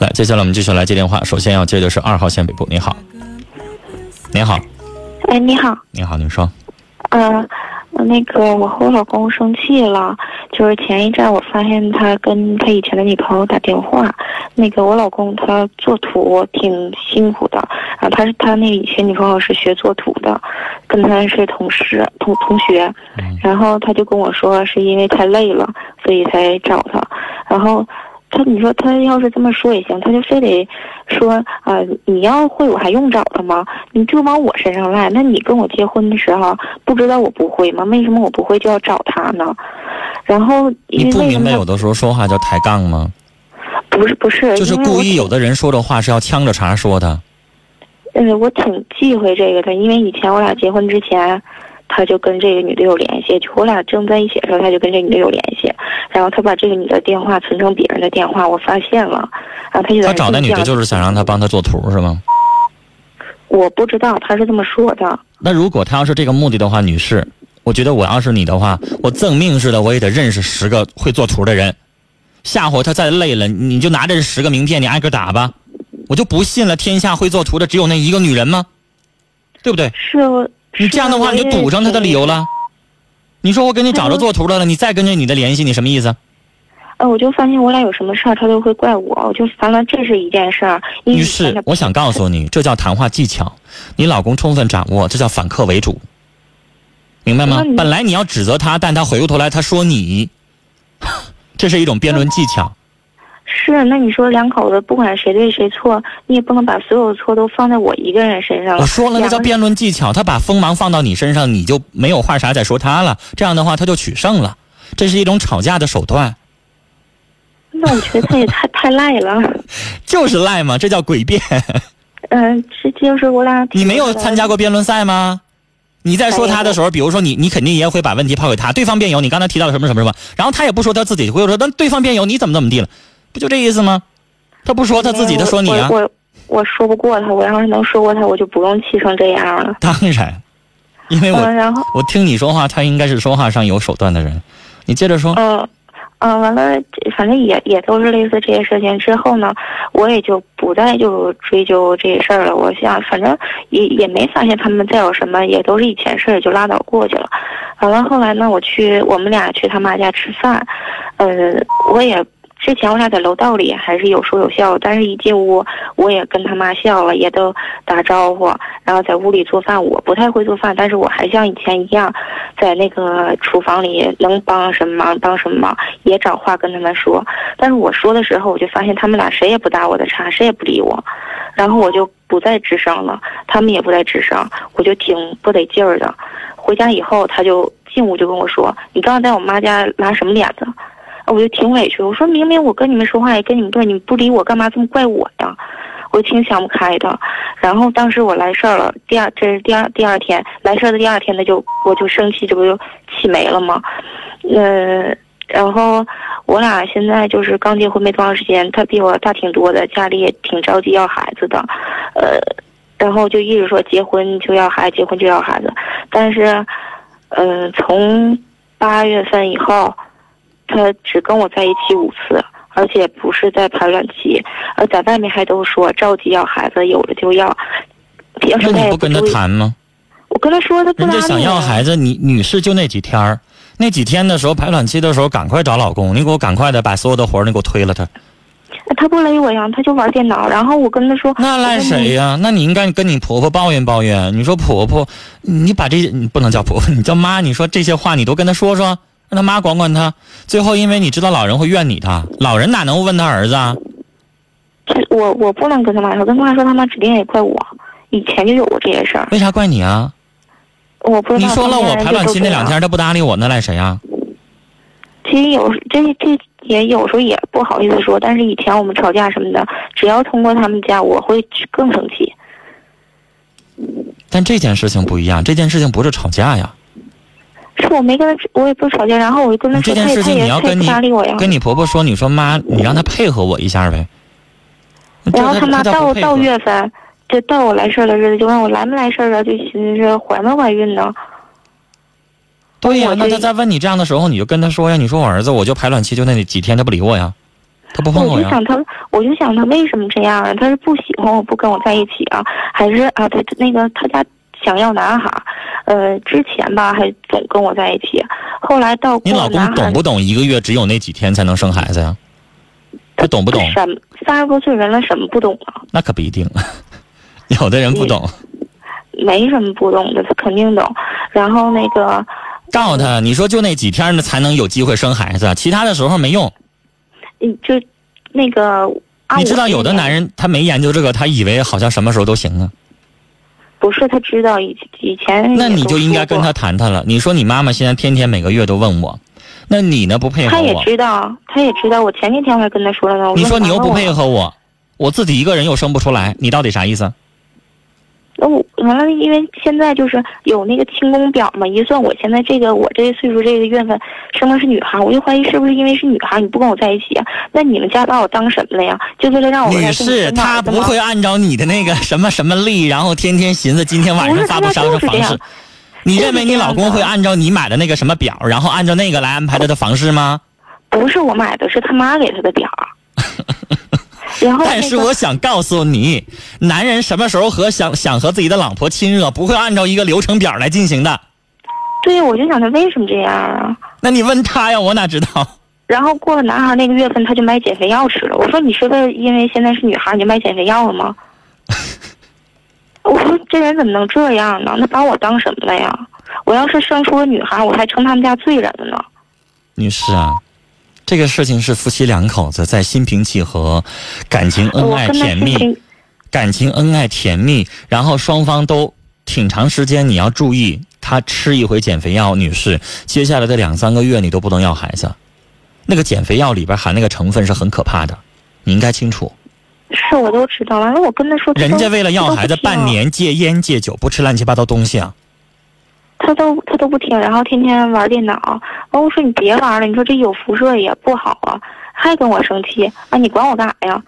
来，接下来我们继续来接电话。首先要接的是二号线北部，你好，您好，哎，你好，你好，您说，呃，那个我和我老公生气了，就是前一阵我发现他跟他以前的女朋友打电话，那个我老公他做图挺辛苦的，啊，他是他那以前女朋友是学做图的，跟他是同事同同学，嗯然后他就跟我说是因为太累了，所以才找他，然后。他，你说他要是这么说也行，他就非得说啊、你要会我还用找他吗？你就往我身上赖。那你跟我结婚的时候不知道我不会吗？为什么我不会就要找他呢？然后你不明白有的时候说话叫抬杠吗？不是不是，就是故意有的人说的话是要呛着茬说的。嗯，我挺忌讳这个的，因为以前我俩结婚之前，他就跟这个女的有联系，就我俩正在一起的时候，他就跟这女的有联系，然后他把这个女的电话存成别人的电话，我发现了，然后他就他找那女的就是想让他帮他做图是吗？我不知道他是这么说的，那如果他要是这个目的的话，女士，我觉得我要是你的话，我赠命似的我也得认识十个会做图的人，下回他再累了，你就拿着这十个名片，你挨个打吧。我就不信了，天下会做图的只有那一个女人吗？对不对？是我。你这样的话，你就堵上他的理由了。你说我给你找着做图的了，你再跟着你的联系，你什么意思？呃，我就发现我俩有什么事儿，他都会怪我，我就烦了，这是一件事儿。因为女以前他，士我想告诉你，这叫谈话技巧，你老公充分掌握，这叫反客为主，明白吗本来你要指责他，但他回过头来他说你，这是一种辩论技巧。是，那你说两口子不管谁对谁错，你也不能把所有的错都放在我一个人身上了。我说了，那叫辩论技巧，他把锋芒放到你身上，你就没有话啥再说他了。这样的话，他就取胜了，这是一种吵架的手段，那我觉得他也太 太赖了。就是赖嘛，这叫诡辩。嗯、这就是我俩。你没有参加过辩论赛吗？你在说他的时候，比如说你，你肯定也会把问题抛给他，对方辩友，你刚才提到什么什么什么，然后他也不说他自己，会说，那对方辩友你怎么怎么地了，不就这意思吗？他不说他自己，他说你啊我。我我说不过他，我要是能说过他，我就不用气成这样了。当然，因为我、嗯，然后我听你说话，他应该是说话上有手段的人。你接着说。嗯。嗯，完了，反正也也都是类似这些事情。之后呢，我也就不再就追究这些事儿了。我想，反正也也没发现他们再有什么，也都是以前事儿，就拉倒过去了。完了，后来呢，我去我们俩去他妈家吃饭，呃，我也之前我俩在楼道里还是有说有笑，但是一进屋我也跟他妈笑了，也都打招呼，然后在屋里做饭。我不太会做饭，但是我还像以前一样，在那个厨房里能帮什么忙帮什么忙，也找话跟他们说。但是我说的时候，我就发现他们俩谁也不搭我的茬，谁也不理我，然后我就不再吱声了，他们也不再吱声，我就挺不得劲儿的。回家以后，他就进屋就跟我说：“你刚刚在我妈家拉什么脸子？”我就挺委屈，我说明明我跟你们说话也跟你们对，你们不理我，干嘛这么怪我呀？我挺想不开的。然后当时我来事儿了，第二这是第二第二天来事儿的第二天，他就我就生气，这不就气没了吗？呃，然后我俩现在就是刚结婚没多长时间，他比我大挺多的，家里也挺着急要孩子的，呃，然后就一直说结婚就要孩子，结婚就要孩子，但是，嗯、从八月份以后。他只跟我在一起五次，而且不是在排卵期，而在外面还都说着急要孩子，有了就要。要那是他也你不跟他，谈吗？我跟他说他不搭理人家想要孩子，你女士就那几天儿，那几天的时候排卵期的时候，赶快找老公，你给我赶快的把所有的活儿你给我推了他。他不勒我呀，他就玩电脑，然后我跟他说，那赖谁呀、那你应该跟你婆婆抱怨抱怨。你说婆婆，你把这你不能叫婆婆，你叫妈。你说这些话你都跟她说说，让他妈管管他。最后因为你知道老人会怨你他，老人哪能问他儿子啊？这我我不能跟他妈说，跟他妈说他妈指定也怪我，以前就有过这些事儿，为啥怪你啊？我不知道。你说了我排卵期那两，天他不搭理我，那赖谁啊？其实有这这也有时候也不好意思说，但是以前我们吵架什么的，只要通过他们家，我会更生气。但这件事情不一样，这件事情不是吵架呀。是我没跟他，我也不吵架，然后我就跟他说，这件事情你要跟你搭理我呀。跟你婆婆说，你说妈，你让她配合我一下呗。然后他妈到到月份，就到我来事儿的日子，就问我来没来事儿啊，就寻思是怀没怀孕呢。对呀、那他在问你这样的时候，你就跟他说呀，你说我儿子我就排卵期就那几天，他不理我呀，他不碰我呀。我就想他，我就想他为什么这样啊？他是不喜欢我不跟我在一起啊，还是啊他那个他家想要男孩儿？呃，之前吧还总跟我在一起，后来到你老公懂不懂？一个月只有那几天才能生孩子呀？他懂不懂？什么三十多岁人了，什么不懂啊？那可不一定，有的人不懂。没什么不懂的，他肯定懂。然后那个，告诉他，你说就那几天呢才能有机会生孩子，其他的时候没用。嗯，就那个，你知道有的男人他没研究这个，他以为好像什么时候都行啊。不是他知道以以前，那你就应该跟他。谈谈了。你说你妈妈现在天天每个月都问我，那你呢不配合他也？知道，他也知道。我前几天还跟他说了呢。我你说你又不配合我，我自己一个人又生不出来，你到底啥意思？那我完了，因为现在就是有那个清宫表嘛，一算我现在这个我这个岁数这个月份生的是女孩，我就怀疑是不是因为是女孩你不跟我在一起啊？那你们家把我当什么了呀？就为了让我女士，跟你生她儿子吗不会按照你的那个什么什么历，然后天天寻思今天晚上发不发不是房事。你认为你老公会按照你买的那个什么表，然后按照那个来安排他的房事吗？不是我买的，是他妈给他的表儿。然后、那个、但是我想告诉你，男人什么时候和想想和自己的老婆亲热，不会按照一个流程表来进行的。对，我就想他为什么这样啊？那你问他呀，我哪知道？然后过了男孩那个月份，他就买减肥药吃了。我说你是为因为现在是女孩你就买减肥药了吗？我说这人怎么能这样呢？那把我当什么了呀？我要是生出个女孩，我还成他们家罪人了呢。女士啊，这个事情是夫妻两口子在心平气和、感情恩爱甜蜜、感情恩爱甜蜜，然后双方都挺长时间，你要注意，他吃一回减肥药，女士，接下来的两三个月你都不能要孩子。那个减肥药里边含那个成分是很可怕的，你应该清楚。是我都知道。完了，我跟他说，人家为了要孩子，半年戒烟戒酒，不吃乱七八糟东西啊。他都他都不听，然后天天玩电脑。完，我说你别玩了，你说这有辐射也不好啊，还跟我生气啊？你管我干啥呀？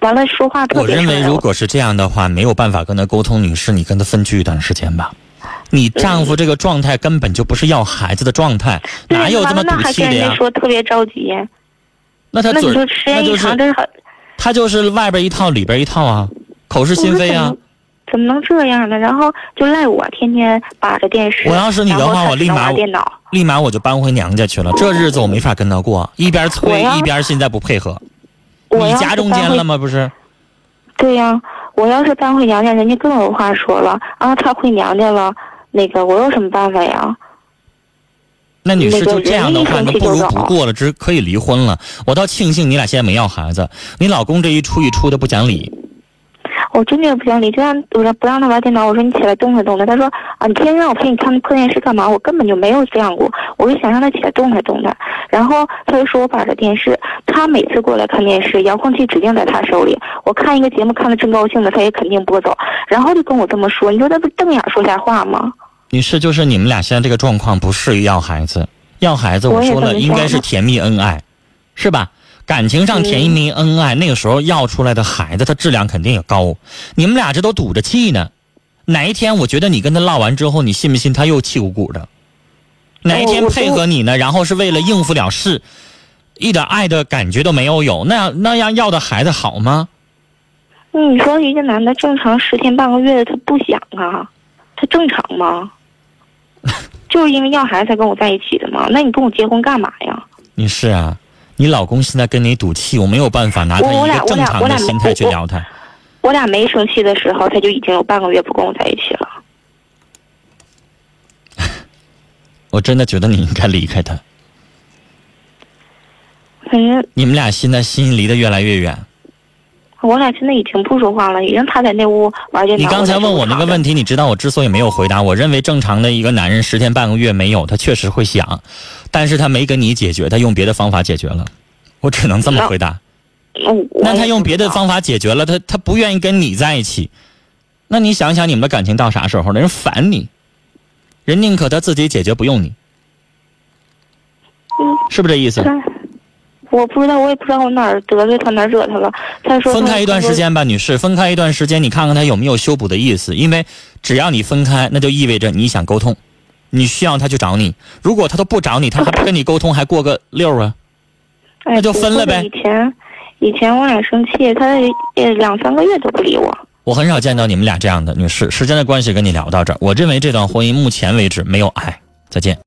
完了，说话特我别我认为如果是这样的话，没有办法跟他沟通，女士，你跟他分居一段时间吧。你丈夫这个状态根本就不是要孩子的状态，对哪有这么完了那还跟人家赌气的呀？说特别着急，那他嘴那你说时间一长，真是他就是外边一套里边一套啊，口是心非啊。怎么能这样呢？然后就赖我天天把着电视。我要是你的话我立马电脑。立马我就搬回娘家去了，这日子我没法跟他过，一边催一边现在不配合，你夹中间了吗？不是？对呀、我要是搬回娘家，人家更有话说了啊。他回娘家了，那个我有什么办法呀？那女士就这样的话，那不如不过了，只可以离婚了。我倒庆幸你俩现在没要孩子，你老公这一出一出的不讲理，我真的不想理，就让我让不让他玩电脑，我说你起来动弹动弹。他说啊，你天天让我陪你看破电视干嘛？我根本就没有这样过，我就想让他起来动弹动弹。然后他就说我把着电视，他每次过来看电视，遥控器指定在他手里。我看一个节目看的正高兴的，他也肯定拨走，然后就跟我这么说，你说他不瞪眼说瞎话吗？女士就是你们俩现在这个状况不适于要孩子，要孩子我说了应该是甜蜜恩爱，是吧？感情上甜蜜恩爱，那个时候要出来的孩子，他质量肯定也高。你们俩这都赌着气呢，哪一天我觉得你跟他唠完之后，你信不信他又气鼓鼓的？哪一天配合你呢？然后是为了应付了事，一点爱的感觉都没有有，那样那样要的孩子好吗？你说一个男的正常十天半个月的，他不想啊，他正常吗？就是因为要孩子才跟我在一起的吗？那你跟我结婚干嘛呀？你是啊，你老公现在跟你赌气，我没有办法拿他一个正常的心态去我聊他。我俩没生气的时候，他就已经有半个月不跟我在一起了。我真的觉得你应该离开他。反正你们俩现在心离得越来越远。我俩现在已经不说话了，已经他在那屋玩电脑。你刚才问我那个问题，你知道我之所以没有回答，我认为正常的一个男人十天半个月没有，他确实会想，但是他没跟你解决，他用别的方法解决了。我只能这么回答。那他用别的方法解决了，他他不愿意跟你在一起，那你想想你们的感情到啥时候了？人烦你，人宁可他自己解决，不用你，嗯是不是这意思？对我不知道，我也不知道我哪儿得罪他，哪儿惹他了。他说分开一段时间吧，女士，分开一段时间，你看看他有没有修补的意思。因为只要你分开，那就意味着你想沟通，你需要他去找你。如果他都不找你，他还不跟你沟通，还过个六儿啊？哎那就分了呗以前以前我俩生气，他也两三个月都不理我。我很少见到你们俩这样的女士。时间的关系，跟你聊到这儿。我认为这段婚姻目前为止没有爱。再见。